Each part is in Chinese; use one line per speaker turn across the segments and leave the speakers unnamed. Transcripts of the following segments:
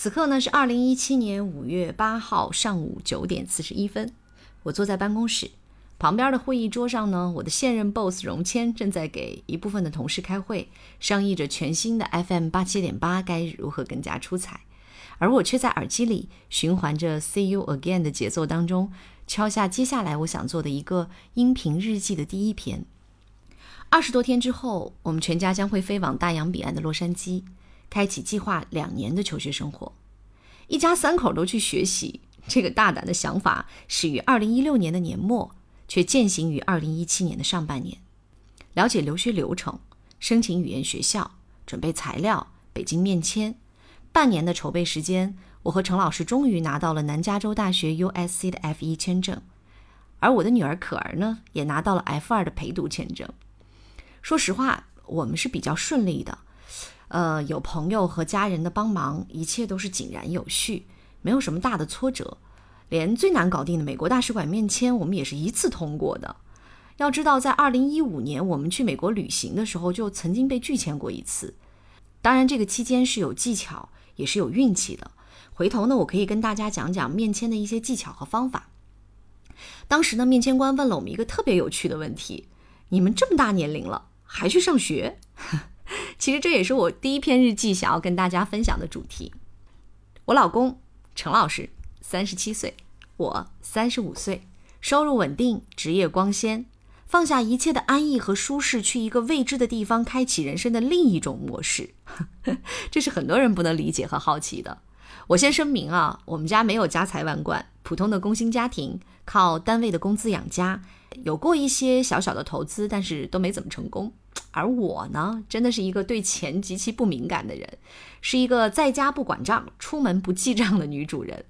此刻呢是二零一七年五月八号上午九点四十一分，我坐在办公室旁边的会议桌上呢，我的现任 boss 荣谦正在给一部分的同事开会，商议着全新的 FM 八七点八该如何更加出彩，而我却在耳机里循环着 See You Again 的节奏当中，敲下接下来我想做的一个音频日记的第一篇。二十多天之后，我们全家将会飞往大洋彼岸的洛杉矶。开启计划两年的求学生活，一家三口都去学习。这个大胆的想法始于二零一六年的年末，却践行于二零一七年的上半年。了解留学流程，申请语言学校，准备材料，北京面签。半年的筹备时间，我和陈老师终于拿到了南加州大学 USC 的 F 一签证，而我的女儿可儿呢，也拿到了 F 二的陪读签证。说实话，我们是比较顺利的。呃，有朋友和家人的帮忙，一切都是井然有序，没有什么大的挫折。连最难搞定的美国大使馆面签，我们也是一次通过的。要知道，在二零一五年我们去美国旅行的时候，就曾经被拒签过一次。当然，这个期间是有技巧，也是有运气的。回头呢，我可以跟大家讲讲面签的一些技巧和方法。当时呢，面签官问了我们一个特别有趣的问题：你们这么大年龄了，还去上学？其实这也是我第一篇日记想要跟大家分享的主题。我老公陈老师三十七岁，我三十五岁，收入稳定，职业光鲜，放下一切的安逸和舒适，去一个未知的地方，开启人生的另一种模式。这是很多人不能理解和好奇的。我先声明啊，我们家没有家财万贯，普通的工薪家庭，靠单位的工资养家，有过一些小小的投资，但是都没怎么成功。而我呢，真的是一个对钱极其不敏感的人，是一个在家不管账、出门不记账的女主人。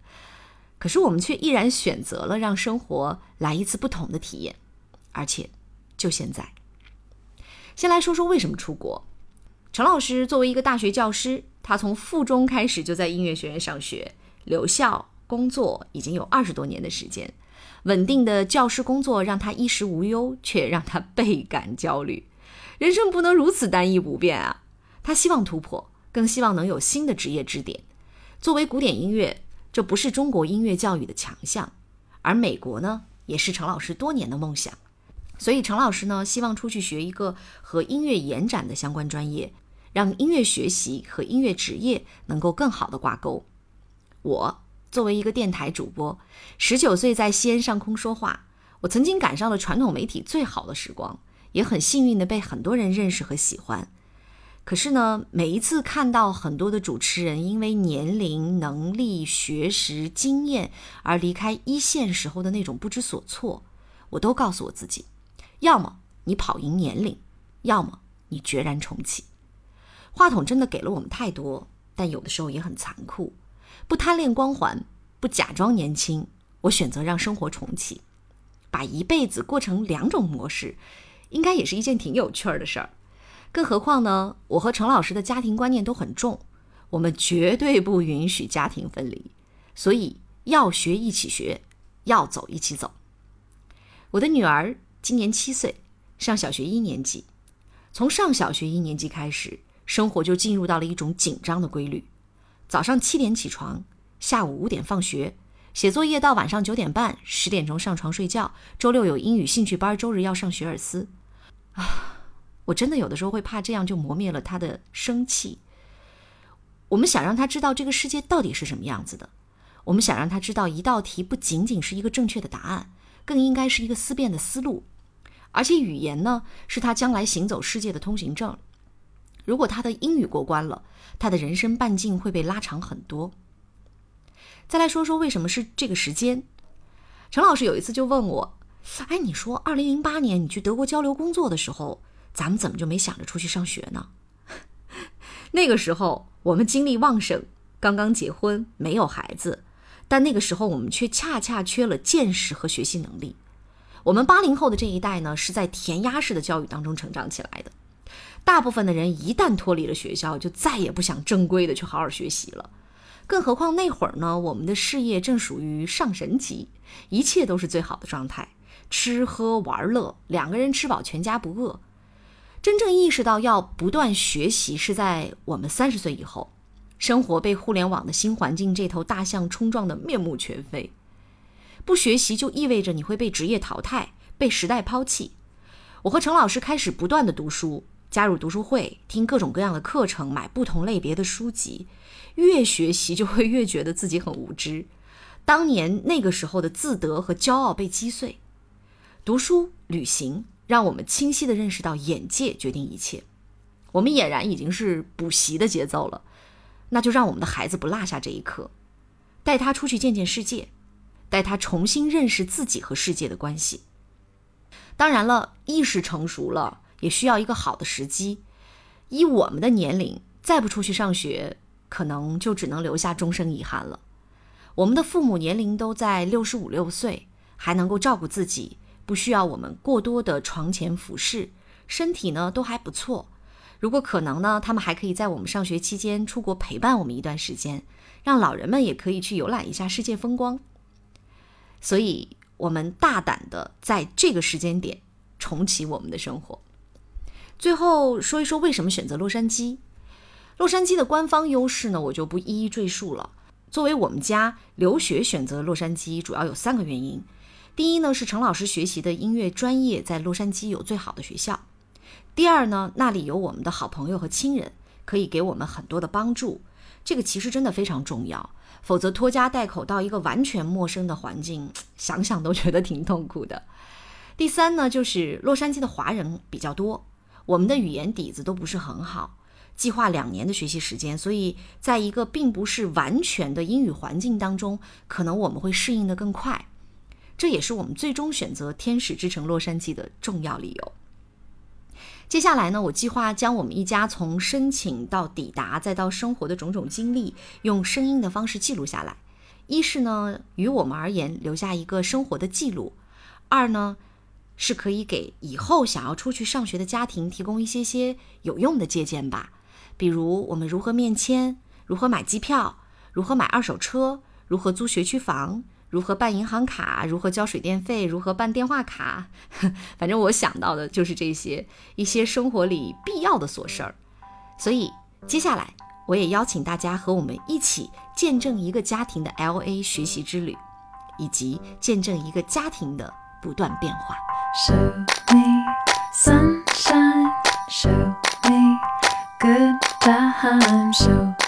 可是我们却毅然选择了让生活来一次不同的体验，而且就现在。先来说说为什么出国。陈老师作为一个大学教师，他从附中开始就在音乐学院上学，留校工作已经有二十多年的时间，稳定的教师工作让他衣食无忧，却让他倍感焦虑。人生不能如此单一不变啊！他希望突破，更希望能有新的职业支点。作为古典音乐，这不是中国音乐教育的强项，而美国呢，也是陈老师多年的梦想。所以陈老师呢，希望出去学一个和音乐延展的相关专业，让音乐学习和音乐职业能够更好的挂钩。我作为一个电台主播，十九岁在西安上空说话，我曾经赶上了传统媒体最好的时光。也很幸运的被很多人认识和喜欢，可是呢，每一次看到很多的主持人因为年龄、能力、学识、经验而离开一线时候的那种不知所措，我都告诉我自己：要么你跑赢年龄，要么你决然重启。话筒真的给了我们太多，但有的时候也很残酷。不贪恋光环，不假装年轻，我选择让生活重启，把一辈子过成两种模式。应该也是一件挺有趣儿的事儿，更何况呢？我和陈老师的家庭观念都很重，我们绝对不允许家庭分离，所以要学一起学，要走一起走。我的女儿今年七岁，上小学一年级。从上小学一年级开始，生活就进入到了一种紧张的规律：早上七点起床，下午五点放学。写作业到晚上九点半，十点钟上床睡觉。周六有英语兴趣班，周日要上学而思。啊，我真的有的时候会怕这样就磨灭了他的生气。我们想让他知道这个世界到底是什么样子的。我们想让他知道一道题不仅仅是一个正确的答案，更应该是一个思辨的思路。而且语言呢，是他将来行走世界的通行证。如果他的英语过关了，他的人生半径会被拉长很多。再来说说为什么是这个时间？陈老师有一次就问我：“哎，你说二零零八年你去德国交流工作的时候，咱们怎么就没想着出去上学呢？” 那个时候我们精力旺盛，刚刚结婚，没有孩子，但那个时候我们却恰恰缺了见识和学习能力。我们八零后的这一代呢，是在填鸭式的教育当中成长起来的，大部分的人一旦脱离了学校，就再也不想正规的去好好学习了。更何况那会儿呢，我们的事业正属于上神级，一切都是最好的状态，吃喝玩乐，两个人吃饱全家不饿。真正意识到要不断学习是在我们三十岁以后，生活被互联网的新环境这头大象冲撞得面目全非。不学习就意味着你会被职业淘汰，被时代抛弃。我和陈老师开始不断的读书，加入读书会，听各种各样的课程，买不同类别的书籍。越学习就会越觉得自己很无知。当年那个时候的自得和骄傲被击碎。读书、旅行，让我们清晰地认识到眼界决定一切。我们俨然已经是补习的节奏了，那就让我们的孩子不落下这一课，带他出去见见世界。带他重新认识自己和世界的关系。当然了，意识成熟了，也需要一个好的时机。以我们的年龄，再不出去上学，可能就只能留下终生遗憾了。我们的父母年龄都在六十五六岁，还能够照顾自己，不需要我们过多的床前服侍，身体呢都还不错。如果可能呢，他们还可以在我们上学期间出国陪伴我们一段时间，让老人们也可以去游览一下世界风光。所以，我们大胆的在这个时间点重启我们的生活。最后说一说为什么选择洛杉矶。洛杉矶的官方优势呢，我就不一一赘述了。作为我们家留学选择洛杉矶，主要有三个原因。第一呢，是陈老师学习的音乐专业在洛杉矶有最好的学校。第二呢，那里有我们的好朋友和亲人，可以给我们很多的帮助。这个其实真的非常重要。否则，拖家带口到一个完全陌生的环境，想想都觉得挺痛苦的。第三呢，就是洛杉矶的华人比较多，我们的语言底子都不是很好，计划两年的学习时间，所以在一个并不是完全的英语环境当中，可能我们会适应的更快。这也是我们最终选择天使之城洛杉矶的重要理由。接下来呢，我计划将我们一家从申请到抵达再到生活的种种经历，用声音的方式记录下来。一是呢，于我们而言留下一个生活的记录；二呢，是可以给以后想要出去上学的家庭提供一些些有用的借鉴吧。比如我们如何面签，如何买机票，如何买二手车，如何租学区房。如何办银行卡？如何交水电费？如何办电话卡？反正我想到的就是这些一些生活里必要的琐事儿。所以接下来我也邀请大家和我们一起见证一个家庭的 L A 学习之旅，以及见证一个家庭的不断变化。Show me sunshine, show me good times, show.